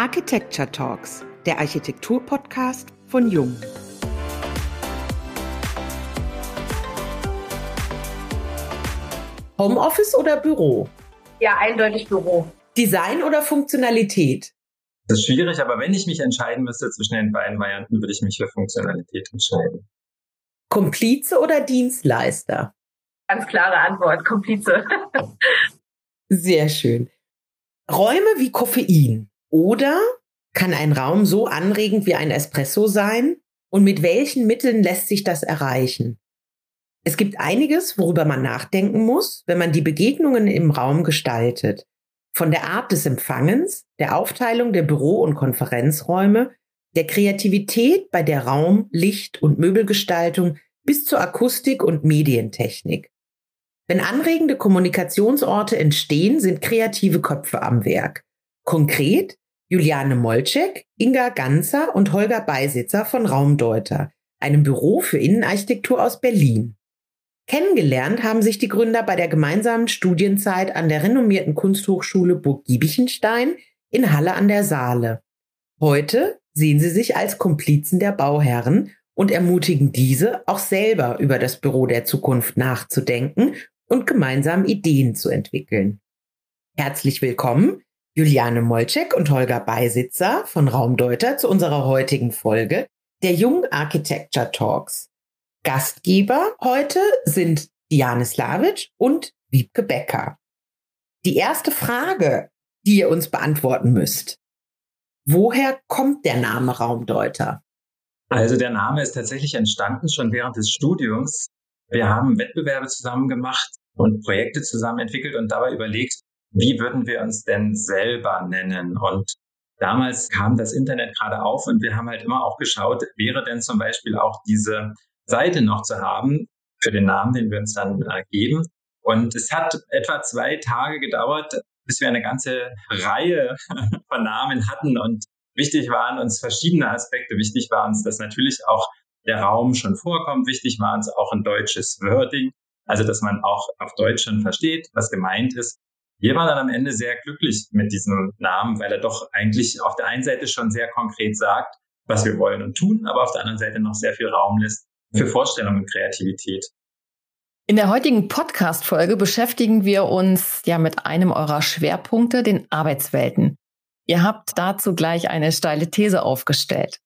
Architecture Talks, der Architektur-Podcast von Jung. Homeoffice oder Büro? Ja, eindeutig Büro. Design oder Funktionalität? Das ist schwierig, aber wenn ich mich entscheiden müsste zwischen den beiden Varianten, würde ich mich für Funktionalität entscheiden. Komplize oder Dienstleister? Ganz klare Antwort, Komplize. Sehr schön. Räume wie Koffein. Oder kann ein Raum so anregend wie ein Espresso sein? Und mit welchen Mitteln lässt sich das erreichen? Es gibt einiges, worüber man nachdenken muss, wenn man die Begegnungen im Raum gestaltet. Von der Art des Empfangens, der Aufteilung der Büro- und Konferenzräume, der Kreativität bei der Raum-, Licht- und Möbelgestaltung bis zur Akustik und Medientechnik. Wenn anregende Kommunikationsorte entstehen, sind kreative Köpfe am Werk. Konkret Juliane Molczek, Inga Ganzer und Holger Beisitzer von Raumdeuter, einem Büro für Innenarchitektur aus Berlin. Kennengelernt haben sich die Gründer bei der gemeinsamen Studienzeit an der renommierten Kunsthochschule Burg Giebichenstein in Halle an der Saale. Heute sehen sie sich als Komplizen der Bauherren und ermutigen diese, auch selber über das Büro der Zukunft nachzudenken und gemeinsam Ideen zu entwickeln. Herzlich willkommen Juliane Molczek und Holger Beisitzer von Raumdeuter zu unserer heutigen Folge der Jung Architecture Talks. Gastgeber heute sind Diane Slavic und Wiebke Becker. Die erste Frage, die ihr uns beantworten müsst. Woher kommt der Name Raumdeuter? Also der Name ist tatsächlich entstanden schon während des Studiums. Wir haben Wettbewerbe zusammen gemacht und Projekte zusammen entwickelt und dabei überlegt, wie würden wir uns denn selber nennen? Und damals kam das Internet gerade auf und wir haben halt immer auch geschaut, wäre denn zum Beispiel auch diese Seite noch zu haben für den Namen, den wir uns dann äh, geben. Und es hat etwa zwei Tage gedauert, bis wir eine ganze Reihe von Namen hatten und wichtig waren uns verschiedene Aspekte. Wichtig war uns, dass natürlich auch der Raum schon vorkommt. Wichtig war uns auch ein deutsches Wording, also dass man auch auf Deutsch schon versteht, was gemeint ist. Wir waren dann am Ende sehr glücklich mit diesem Namen, weil er doch eigentlich auf der einen Seite schon sehr konkret sagt, was wir wollen und tun, aber auf der anderen Seite noch sehr viel Raum lässt für Vorstellung und Kreativität. In der heutigen Podcast-Folge beschäftigen wir uns ja mit einem eurer Schwerpunkte, den Arbeitswelten. Ihr habt dazu gleich eine steile These aufgestellt.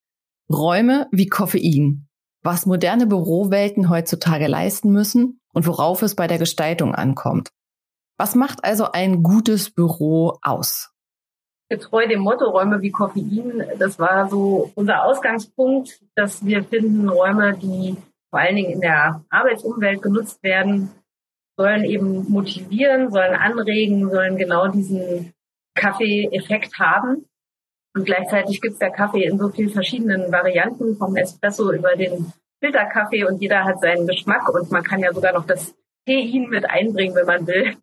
Räume wie Koffein. Was moderne Bürowelten heutzutage leisten müssen und worauf es bei der Gestaltung ankommt. Was macht also ein gutes Büro aus? Getreu dem Motto Räume wie Koffein, das war so unser Ausgangspunkt, dass wir finden, Räume, die vor allen Dingen in der Arbeitsumwelt genutzt werden, sollen eben motivieren, sollen anregen, sollen genau diesen Kaffee-Effekt haben. Und gleichzeitig gibt es der Kaffee in so vielen verschiedenen Varianten, vom Espresso über den Filterkaffee und jeder hat seinen Geschmack und man kann ja sogar noch das Tein mit einbringen, wenn man will.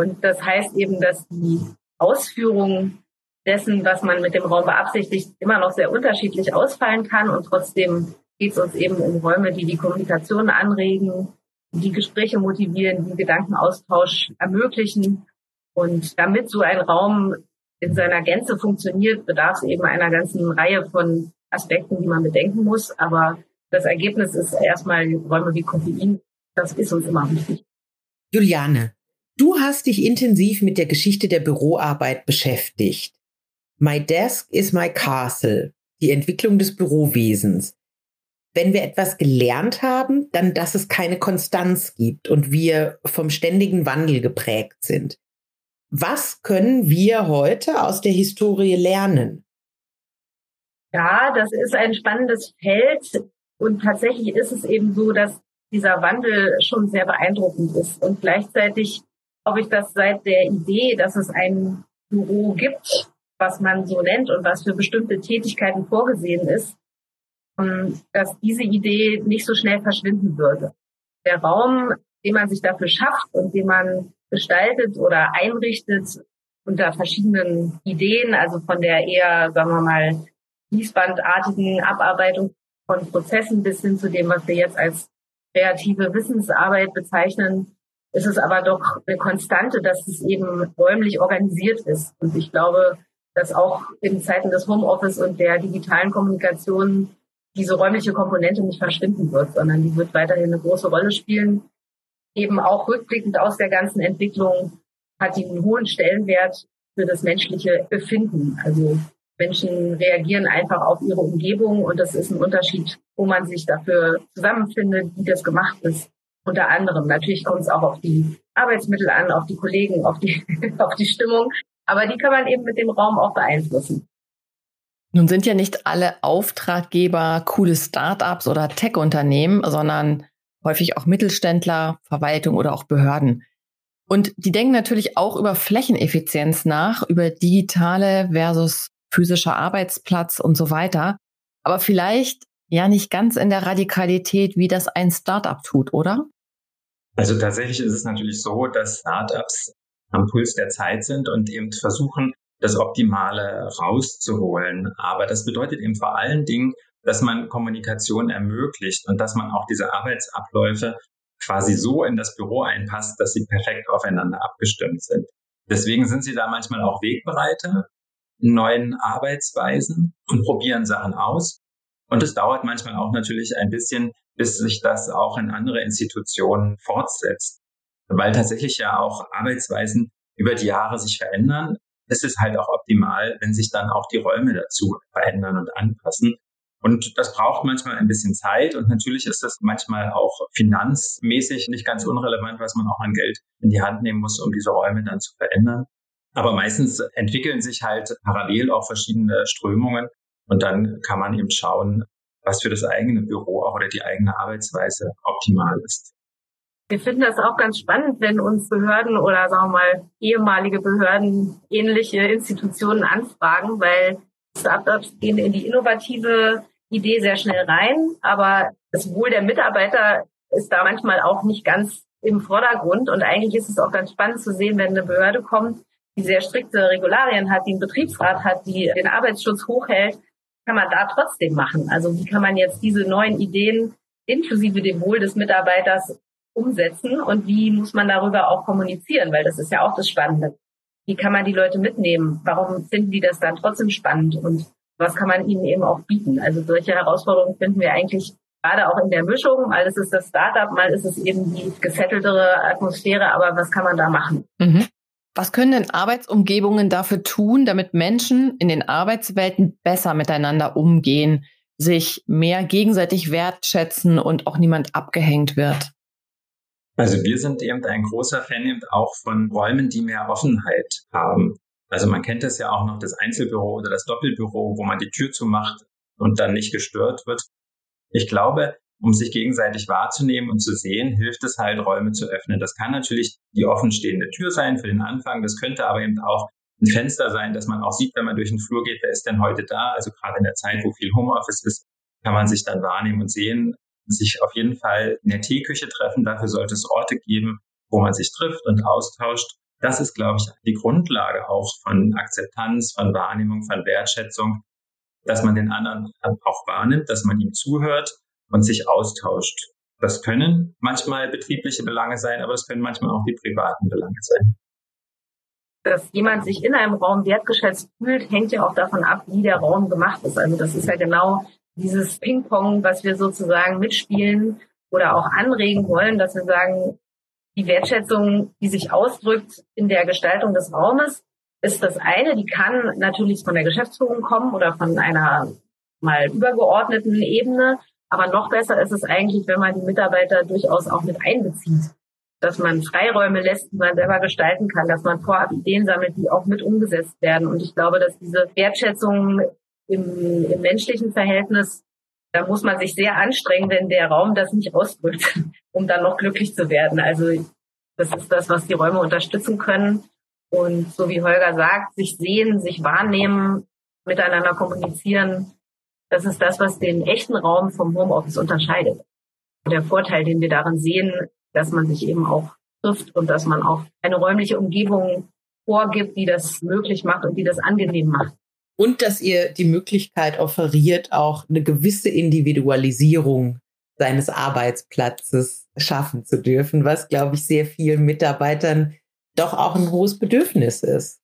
Und das heißt eben, dass die Ausführung dessen, was man mit dem Raum beabsichtigt, immer noch sehr unterschiedlich ausfallen kann. Und trotzdem geht es uns eben um Räume, die die Kommunikation anregen, die Gespräche motivieren, die Gedankenaustausch ermöglichen. Und damit so ein Raum in seiner Gänze funktioniert, bedarf es eben einer ganzen Reihe von Aspekten, die man bedenken muss. Aber das Ergebnis ist erstmal Räume wie Koffein. Das ist uns immer wichtig. Juliane, Du hast dich intensiv mit der Geschichte der Büroarbeit beschäftigt. My Desk is my Castle, die Entwicklung des Bürowesens. Wenn wir etwas gelernt haben, dann, dass es keine Konstanz gibt und wir vom ständigen Wandel geprägt sind. Was können wir heute aus der Historie lernen? Ja, das ist ein spannendes Feld und tatsächlich ist es eben so, dass dieser Wandel schon sehr beeindruckend ist und gleichzeitig ob ich das seit der Idee, dass es ein Büro gibt, was man so nennt und was für bestimmte Tätigkeiten vorgesehen ist, ähm, dass diese Idee nicht so schnell verschwinden würde. Der Raum, den man sich dafür schafft und den man gestaltet oder einrichtet unter verschiedenen Ideen, also von der eher, sagen wir mal, fließbandartigen Abarbeitung von Prozessen bis hin zu dem, was wir jetzt als kreative Wissensarbeit bezeichnen, ist es aber doch eine Konstante, dass es eben räumlich organisiert ist. Und ich glaube, dass auch in Zeiten des Homeoffice und der digitalen Kommunikation diese räumliche Komponente nicht verschwinden wird, sondern die wird weiterhin eine große Rolle spielen. Eben auch rückblickend aus der ganzen Entwicklung hat die einen hohen Stellenwert für das menschliche Befinden. Also Menschen reagieren einfach auf ihre Umgebung und das ist ein Unterschied, wo man sich dafür zusammenfindet, wie das gemacht ist. Unter anderem. Natürlich kommt es auch auf die Arbeitsmittel an, auf die Kollegen, auf die, auf die Stimmung. Aber die kann man eben mit dem Raum auch beeinflussen. Nun sind ja nicht alle Auftraggeber coole Startups oder Tech-Unternehmen, sondern häufig auch Mittelständler, Verwaltung oder auch Behörden. Und die denken natürlich auch über Flächeneffizienz nach, über digitale versus physischer Arbeitsplatz und so weiter. Aber vielleicht ja nicht ganz in der Radikalität, wie das ein Startup tut, oder? Also tatsächlich ist es natürlich so, dass Startups am Puls der Zeit sind und eben versuchen, das Optimale rauszuholen. Aber das bedeutet eben vor allen Dingen, dass man Kommunikation ermöglicht und dass man auch diese Arbeitsabläufe quasi so in das Büro einpasst, dass sie perfekt aufeinander abgestimmt sind. Deswegen sind sie da manchmal auch Wegbereiter in neuen Arbeitsweisen und probieren Sachen aus. Und es dauert manchmal auch natürlich ein bisschen, bis sich das auch in andere Institutionen fortsetzt, weil tatsächlich ja auch Arbeitsweisen über die Jahre sich verändern. Es ist halt auch optimal, wenn sich dann auch die Räume dazu verändern und anpassen. Und das braucht manchmal ein bisschen Zeit und natürlich ist das manchmal auch finanzmäßig nicht ganz unrelevant, was man auch an Geld in die Hand nehmen muss, um diese Räume dann zu verändern. Aber meistens entwickeln sich halt parallel auch verschiedene Strömungen und dann kann man eben schauen, was für das eigene Büro auch oder die eigene Arbeitsweise optimal ist. Wir finden das auch ganz spannend, wenn uns Behörden oder sagen wir mal ehemalige Behörden ähnliche Institutionen anfragen, weil Startups gehen in die innovative Idee sehr schnell rein, aber das Wohl der Mitarbeiter ist da manchmal auch nicht ganz im Vordergrund und eigentlich ist es auch ganz spannend zu sehen, wenn eine Behörde kommt, die sehr strikte Regularien hat, die einen Betriebsrat hat, die den Arbeitsschutz hochhält, kann man da trotzdem machen? Also wie kann man jetzt diese neuen Ideen inklusive dem Wohl des Mitarbeiters umsetzen und wie muss man darüber auch kommunizieren? Weil das ist ja auch das Spannende. Wie kann man die Leute mitnehmen? Warum finden die das dann trotzdem spannend? Und was kann man ihnen eben auch bieten? Also solche Herausforderungen finden wir eigentlich gerade auch in der Mischung. Mal ist es das Startup, mal ist es eben die gesetteltere Atmosphäre. Aber was kann man da machen? Mhm. Was können denn Arbeitsumgebungen dafür tun, damit Menschen in den Arbeitswelten besser miteinander umgehen, sich mehr gegenseitig wertschätzen und auch niemand abgehängt wird? Also wir sind eben ein großer Fan eben auch von Räumen, die mehr Offenheit haben. Also man kennt das ja auch noch, das Einzelbüro oder das Doppelbüro, wo man die Tür zumacht und dann nicht gestört wird. Ich glaube, um sich gegenseitig wahrzunehmen und zu sehen, hilft es halt, Räume zu öffnen. Das kann natürlich die offenstehende Tür sein für den Anfang. Das könnte aber eben auch ein Fenster sein, dass man auch sieht, wenn man durch den Flur geht, wer ist denn heute da? Also gerade in der Zeit, wo viel Homeoffice ist, kann man sich dann wahrnehmen und sehen, sich auf jeden Fall in der Teeküche treffen. Dafür sollte es Orte geben, wo man sich trifft und austauscht. Das ist, glaube ich, die Grundlage auch von Akzeptanz, von Wahrnehmung, von Wertschätzung, dass man den anderen auch wahrnimmt, dass man ihm zuhört und sich austauscht. Das können manchmal betriebliche Belange sein, aber es können manchmal auch die privaten Belange sein. Dass jemand sich in einem Raum wertgeschätzt fühlt, hängt ja auch davon ab, wie der Raum gemacht ist. Also das ist ja genau dieses Ping-Pong, was wir sozusagen mitspielen oder auch anregen wollen, dass wir sagen, die Wertschätzung, die sich ausdrückt in der Gestaltung des Raumes, ist das eine. Die kann natürlich von der Geschäftsführung kommen oder von einer mal übergeordneten Ebene. Aber noch besser ist es eigentlich, wenn man die Mitarbeiter durchaus auch mit einbezieht. Dass man Freiräume lässt, die man selber gestalten kann, dass man vorab Ideen sammelt, die auch mit umgesetzt werden. Und ich glaube, dass diese Wertschätzung im, im menschlichen Verhältnis, da muss man sich sehr anstrengen, wenn der Raum das nicht ausdrückt, um dann noch glücklich zu werden. Also das ist das, was die Räume unterstützen können. Und so wie Holger sagt, sich sehen, sich wahrnehmen, miteinander kommunizieren, das ist das, was den echten Raum vom Homeoffice unterscheidet. Der Vorteil, den wir darin sehen, dass man sich eben auch trifft und dass man auch eine räumliche Umgebung vorgibt, die das möglich macht und die das angenehm macht. Und dass ihr die Möglichkeit offeriert, auch eine gewisse Individualisierung seines Arbeitsplatzes schaffen zu dürfen, was, glaube ich, sehr vielen Mitarbeitern doch auch ein hohes Bedürfnis ist.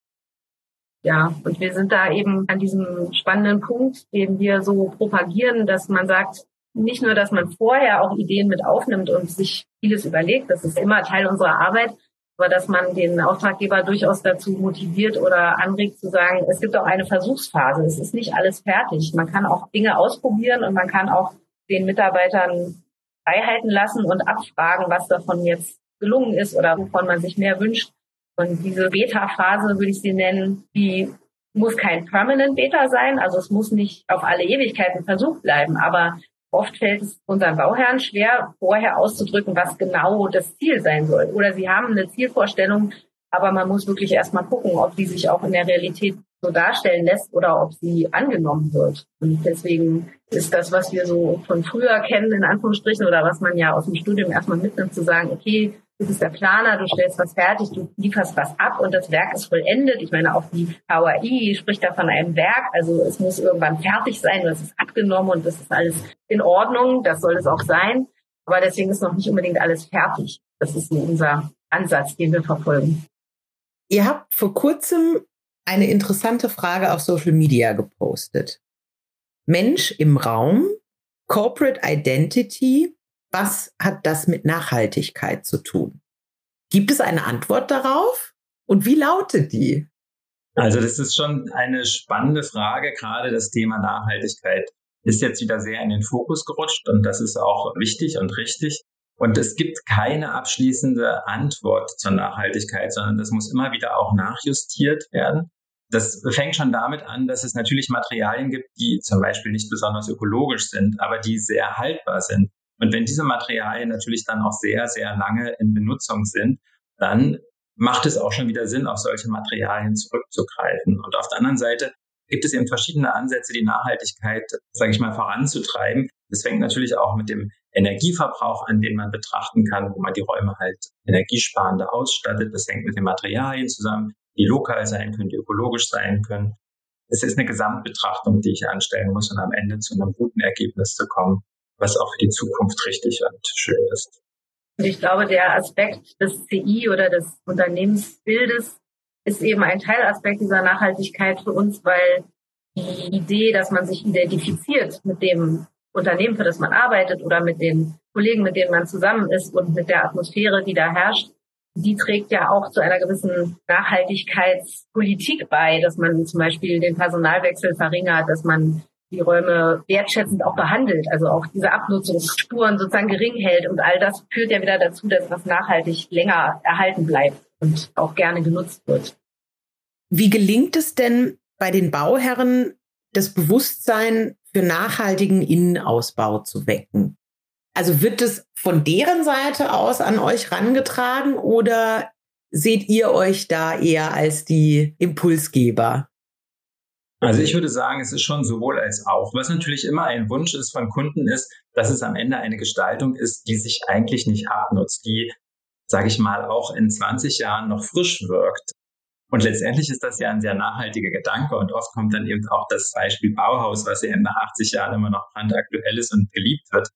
Ja, und wir sind da eben an diesem spannenden Punkt, den wir so propagieren, dass man sagt, nicht nur, dass man vorher auch Ideen mit aufnimmt und sich vieles überlegt, das ist immer Teil unserer Arbeit, aber dass man den Auftraggeber durchaus dazu motiviert oder anregt zu sagen, es gibt auch eine Versuchsphase, es ist nicht alles fertig. Man kann auch Dinge ausprobieren und man kann auch den Mitarbeitern freihalten lassen und abfragen, was davon jetzt gelungen ist oder wovon man sich mehr wünscht. Und diese Beta-Phase, würde ich sie nennen, die muss kein Permanent Beta sein, also es muss nicht auf alle Ewigkeiten versucht bleiben, aber Oft fällt es unseren Bauherren schwer, vorher auszudrücken, was genau das Ziel sein soll. Oder sie haben eine Zielvorstellung, aber man muss wirklich erstmal gucken, ob die sich auch in der Realität so darstellen lässt oder ob sie angenommen wird. Und deswegen ist das, was wir so von früher kennen, in Anführungsstrichen, oder was man ja aus dem Studium erstmal mitnimmt, zu sagen, okay, du bist der Planer, du stellst was fertig, du lieferst was ab und das Werk ist vollendet. Ich meine, auch die HAI spricht da von einem Werk, also es muss irgendwann fertig sein und es ist abgenommen und das ist alles in Ordnung, das soll es auch sein. Aber deswegen ist noch nicht unbedingt alles fertig. Das ist unser Ansatz, den wir verfolgen. Ihr habt vor kurzem eine interessante Frage auf Social Media gepostet. Mensch im Raum, Corporate Identity was hat das mit Nachhaltigkeit zu tun? Gibt es eine Antwort darauf? Und wie lautet die? Also das ist schon eine spannende Frage. Gerade das Thema Nachhaltigkeit ist jetzt wieder sehr in den Fokus gerutscht und das ist auch wichtig und richtig. Und es gibt keine abschließende Antwort zur Nachhaltigkeit, sondern das muss immer wieder auch nachjustiert werden. Das fängt schon damit an, dass es natürlich Materialien gibt, die zum Beispiel nicht besonders ökologisch sind, aber die sehr haltbar sind. Und wenn diese Materialien natürlich dann auch sehr, sehr lange in Benutzung sind, dann macht es auch schon wieder Sinn, auf solche Materialien zurückzugreifen. Und auf der anderen Seite gibt es eben verschiedene Ansätze, die Nachhaltigkeit, sage ich mal, voranzutreiben. Das fängt natürlich auch mit dem Energieverbrauch an, den man betrachten kann, wo man die Räume halt energiesparender ausstattet. Das hängt mit den Materialien zusammen, die lokal sein können, die ökologisch sein können. Es ist eine Gesamtbetrachtung, die ich anstellen muss, um am Ende zu einem guten Ergebnis zu kommen was auch für die Zukunft richtig und schön ist. Und ich glaube, der Aspekt des CI oder des Unternehmensbildes ist eben ein Teilaspekt dieser Nachhaltigkeit für uns, weil die Idee, dass man sich identifiziert mit dem Unternehmen, für das man arbeitet oder mit den Kollegen, mit denen man zusammen ist und mit der Atmosphäre, die da herrscht, die trägt ja auch zu einer gewissen Nachhaltigkeitspolitik bei, dass man zum Beispiel den Personalwechsel verringert, dass man die Räume wertschätzend auch behandelt, also auch diese Abnutzungsspuren sozusagen gering hält. Und all das führt ja wieder dazu, dass was nachhaltig länger erhalten bleibt und auch gerne genutzt wird. Wie gelingt es denn bei den Bauherren, das Bewusstsein für nachhaltigen Innenausbau zu wecken? Also wird es von deren Seite aus an euch rangetragen oder seht ihr euch da eher als die Impulsgeber? Also ich würde sagen, es ist schon sowohl als auch. Was natürlich immer ein Wunsch ist von Kunden ist, dass es am Ende eine Gestaltung ist, die sich eigentlich nicht abnutzt, die, sage ich mal, auch in 20 Jahren noch frisch wirkt. Und letztendlich ist das ja ein sehr nachhaltiger Gedanke und oft kommt dann eben auch das Beispiel Bauhaus, was ja nach 80 Jahren immer noch brandaktuell ist und geliebt wird.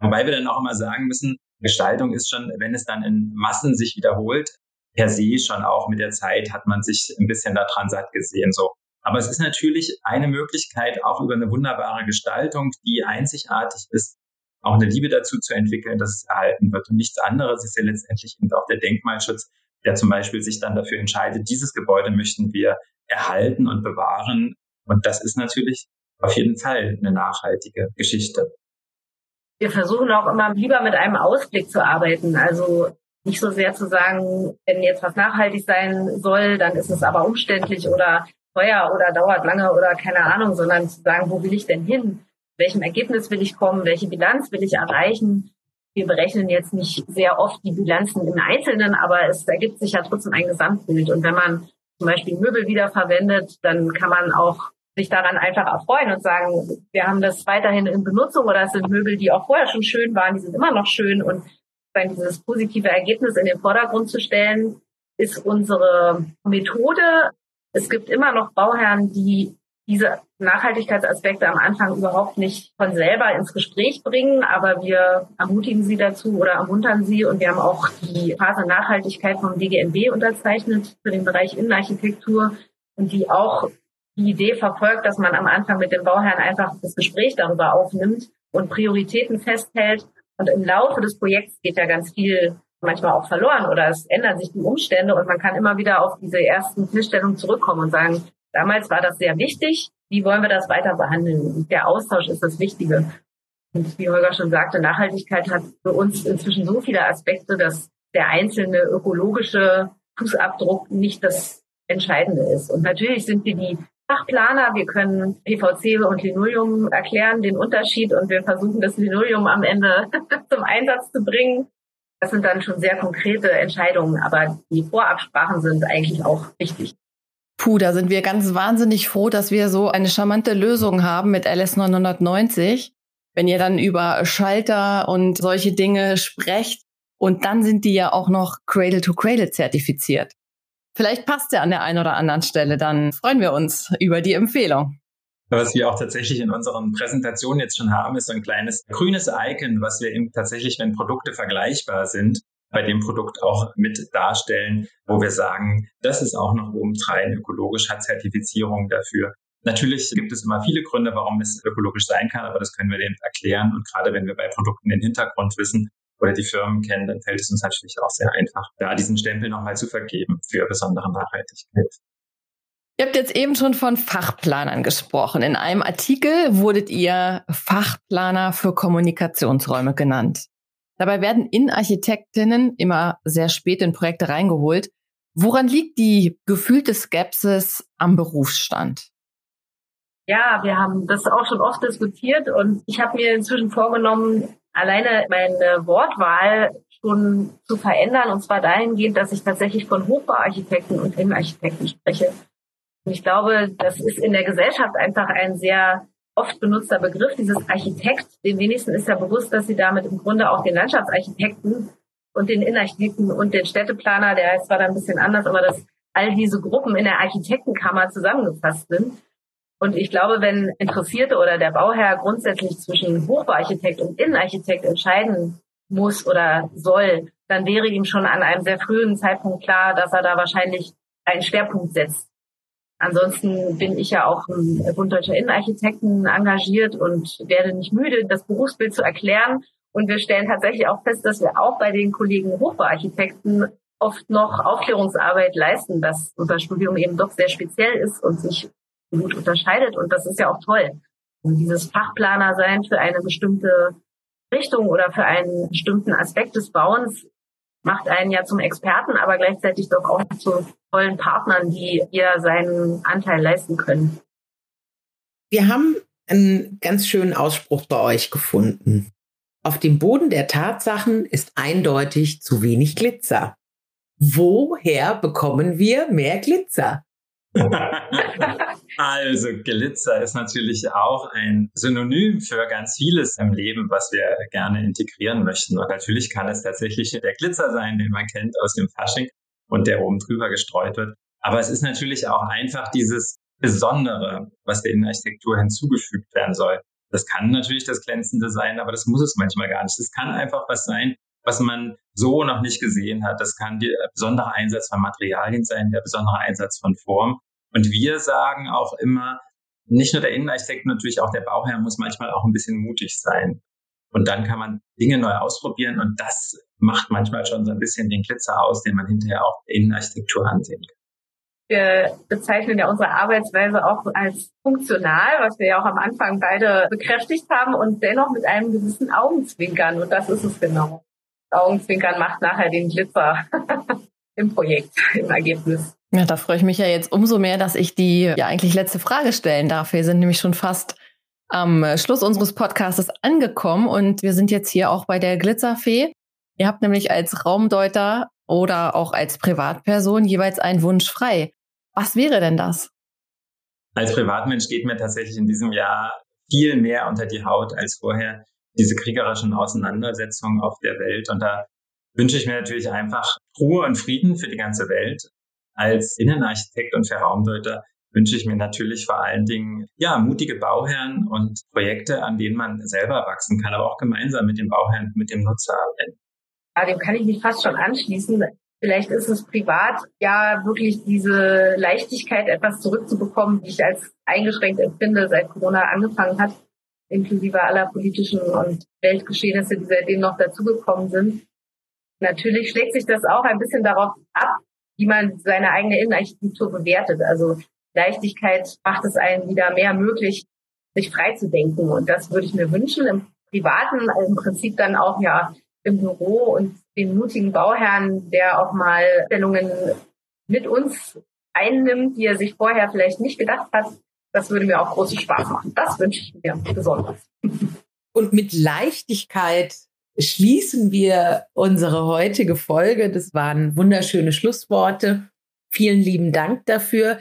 Wobei wir dann auch immer sagen müssen, Gestaltung ist schon, wenn es dann in Massen sich wiederholt, per se schon auch mit der Zeit hat man sich ein bisschen daran satt gesehen. So, aber es ist natürlich eine Möglichkeit, auch über eine wunderbare Gestaltung, die einzigartig ist, auch eine Liebe dazu zu entwickeln, dass es erhalten wird. Und nichts anderes ist ja letztendlich eben auch der Denkmalschutz, der zum Beispiel sich dann dafür entscheidet, dieses Gebäude möchten wir erhalten und bewahren. Und das ist natürlich auf jeden Fall eine nachhaltige Geschichte. Wir versuchen auch immer lieber mit einem Ausblick zu arbeiten. Also nicht so sehr zu sagen, wenn jetzt was nachhaltig sein soll, dann ist es aber umständlich oder teuer oder dauert lange oder keine Ahnung, sondern zu sagen, wo will ich denn hin? Welchem Ergebnis will ich kommen? Welche Bilanz will ich erreichen? Wir berechnen jetzt nicht sehr oft die Bilanzen im Einzelnen, aber es ergibt sich ja trotzdem ein Gesamtbild. Und wenn man zum Beispiel Möbel wiederverwendet, dann kann man auch sich daran einfach erfreuen und sagen, wir haben das weiterhin in Benutzung oder es sind Möbel, die auch vorher schon schön waren, die sind immer noch schön und dieses positive Ergebnis in den Vordergrund zu stellen, ist unsere Methode, es gibt immer noch Bauherren, die diese Nachhaltigkeitsaspekte am Anfang überhaupt nicht von selber ins Gespräch bringen, aber wir ermutigen sie dazu oder ermuntern sie und wir haben auch die Phase Nachhaltigkeit vom DGMB unterzeichnet für den Bereich Innenarchitektur, und die auch die Idee verfolgt, dass man am Anfang mit dem Bauherrn einfach das Gespräch darüber aufnimmt und Prioritäten festhält. Und im Laufe des Projekts geht ja ganz viel manchmal auch verloren oder es ändern sich die Umstände und man kann immer wieder auf diese ersten Feststellungen zurückkommen und sagen, damals war das sehr wichtig, wie wollen wir das weiter behandeln? Der Austausch ist das Wichtige. Und wie Holger schon sagte, Nachhaltigkeit hat für uns inzwischen so viele Aspekte, dass der einzelne ökologische Fußabdruck nicht das Entscheidende ist. Und natürlich sind wir die Fachplaner, wir können PVC und Linoleum erklären, den Unterschied und wir versuchen das Linoleum am Ende zum Einsatz zu bringen. Das sind dann schon sehr konkrete Entscheidungen, aber die Vorabsprachen sind eigentlich auch wichtig. Puh, da sind wir ganz wahnsinnig froh, dass wir so eine charmante Lösung haben mit LS 990. Wenn ihr dann über Schalter und solche Dinge sprecht und dann sind die ja auch noch Cradle to Cradle zertifiziert. Vielleicht passt ja an der einen oder anderen Stelle, dann freuen wir uns über die Empfehlung. Was wir auch tatsächlich in unseren Präsentationen jetzt schon haben, ist so ein kleines grünes Icon, was wir eben tatsächlich, wenn Produkte vergleichbar sind, bei dem Produkt auch mit darstellen, wo wir sagen, das ist auch noch obendrein ökologisch, hat Zertifizierung dafür. Natürlich gibt es immer viele Gründe, warum es ökologisch sein kann, aber das können wir denen erklären. Und gerade wenn wir bei Produkten den Hintergrund wissen, oder die Firmen kennen, dann fällt es uns natürlich auch sehr einfach, da diesen Stempel nochmal zu vergeben für besondere Nachhaltigkeit. Ihr habt jetzt eben schon von Fachplanern gesprochen. In einem Artikel wurdet ihr Fachplaner für Kommunikationsräume genannt. Dabei werden Innenarchitektinnen immer sehr spät in Projekte reingeholt. Woran liegt die gefühlte Skepsis am Berufsstand? Ja, wir haben das auch schon oft diskutiert und ich habe mir inzwischen vorgenommen, alleine meine Wortwahl schon zu verändern und zwar dahingehend, dass ich tatsächlich von Hochbauarchitekten und Innenarchitekten spreche. Ich glaube, das ist in der Gesellschaft einfach ein sehr oft benutzter Begriff, dieses Architekt. Den wenigsten ist ja bewusst, dass sie damit im Grunde auch den Landschaftsarchitekten und den Innenarchitekten und den Städteplaner, der heißt zwar dann ein bisschen anders, aber dass all diese Gruppen in der Architektenkammer zusammengefasst sind. Und ich glaube, wenn Interessierte oder der Bauherr grundsätzlich zwischen Hochbauarchitekt und Innenarchitekt entscheiden muss oder soll, dann wäre ihm schon an einem sehr frühen Zeitpunkt klar, dass er da wahrscheinlich einen Schwerpunkt setzt. Ansonsten bin ich ja auch im Bund Deutscher Innenarchitekten engagiert und werde nicht müde, das Berufsbild zu erklären. Und wir stellen tatsächlich auch fest, dass wir auch bei den Kollegen Hochbauarchitekten oft noch Aufklärungsarbeit leisten, dass unser Studium eben doch sehr speziell ist und sich gut unterscheidet. Und das ist ja auch toll. Und dieses Fachplaner sein für eine bestimmte Richtung oder für einen bestimmten Aspekt des Bauens macht einen ja zum Experten, aber gleichzeitig doch auch zu tollen Partnern, die ihr seinen Anteil leisten können. Wir haben einen ganz schönen Ausspruch bei euch gefunden. Auf dem Boden der Tatsachen ist eindeutig zu wenig Glitzer. Woher bekommen wir mehr Glitzer? also Glitzer ist natürlich auch ein Synonym für ganz vieles im Leben, was wir gerne integrieren möchten. Und natürlich kann es tatsächlich der Glitzer sein, den man kennt aus dem Fasching und der oben drüber gestreut wird. Aber es ist natürlich auch einfach dieses Besondere, was der Innenarchitektur hinzugefügt werden soll. Das kann natürlich das Glänzende sein, aber das muss es manchmal gar nicht. Es kann einfach was sein, was man so noch nicht gesehen hat. Das kann der besondere Einsatz von Materialien sein, der besondere Einsatz von Form. Und wir sagen auch immer, nicht nur der Innenarchitekt, natürlich auch der Bauherr muss manchmal auch ein bisschen mutig sein. Und dann kann man Dinge neu ausprobieren und das macht manchmal schon so ein bisschen den Glitzer aus, den man hinterher auch der Innenarchitektur ansehen kann. Wir bezeichnen ja unsere Arbeitsweise auch als funktional, was wir ja auch am Anfang beide bekräftigt haben und dennoch mit einem gewissen Augenzwinkern. Und das ist es genau. Augenzwinkern macht nachher den Glitzer im Projekt, im Ergebnis. Ja, da freue ich mich ja jetzt umso mehr, dass ich die ja eigentlich letzte Frage stellen darf. Wir sind nämlich schon fast am Schluss unseres Podcasts angekommen und wir sind jetzt hier auch bei der Glitzerfee. Ihr habt nämlich als Raumdeuter oder auch als Privatperson jeweils einen Wunsch frei. Was wäre denn das? Als Privatmensch geht mir tatsächlich in diesem Jahr viel mehr unter die Haut als vorher diese kriegerischen Auseinandersetzungen auf der Welt. Und da wünsche ich mir natürlich einfach Ruhe und Frieden für die ganze Welt. Als Innenarchitekt und Verraumdeuter wünsche ich mir natürlich vor allen Dingen, ja, mutige Bauherren und Projekte, an denen man selber wachsen kann, aber auch gemeinsam mit dem Bauherrn, mit dem Nutzer. Ja, dem kann ich mich fast schon anschließen. Vielleicht ist es privat ja wirklich diese Leichtigkeit, etwas zurückzubekommen, die ich als eingeschränkt empfinde, seit Corona angefangen hat, inklusive aller politischen und Weltgeschehnisse, die seitdem noch dazugekommen sind. Natürlich schlägt sich das auch ein bisschen darauf ab, wie man seine eigene Innenarchitektur bewertet. Also Leichtigkeit macht es einem wieder mehr möglich, sich frei zu denken. Und das würde ich mir wünschen. Im Privaten, also im Prinzip dann auch ja im Büro und den mutigen Bauherrn, der auch mal Stellungen mit uns einnimmt, die er sich vorher vielleicht nicht gedacht hat. Das würde mir auch großen Spaß machen. Das wünsche ich mir besonders. Und mit Leichtigkeit schließen wir unsere heutige Folge. Das waren wunderschöne Schlussworte. Vielen lieben Dank dafür.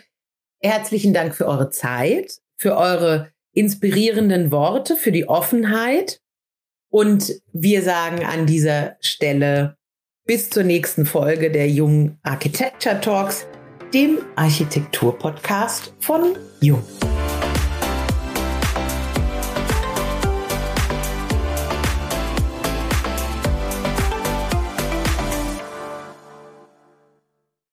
Herzlichen Dank für eure Zeit, für eure inspirierenden Worte, für die Offenheit. Und wir sagen an dieser Stelle bis zur nächsten Folge der Jung Architecture Talks, dem Architektur-Podcast von Jung.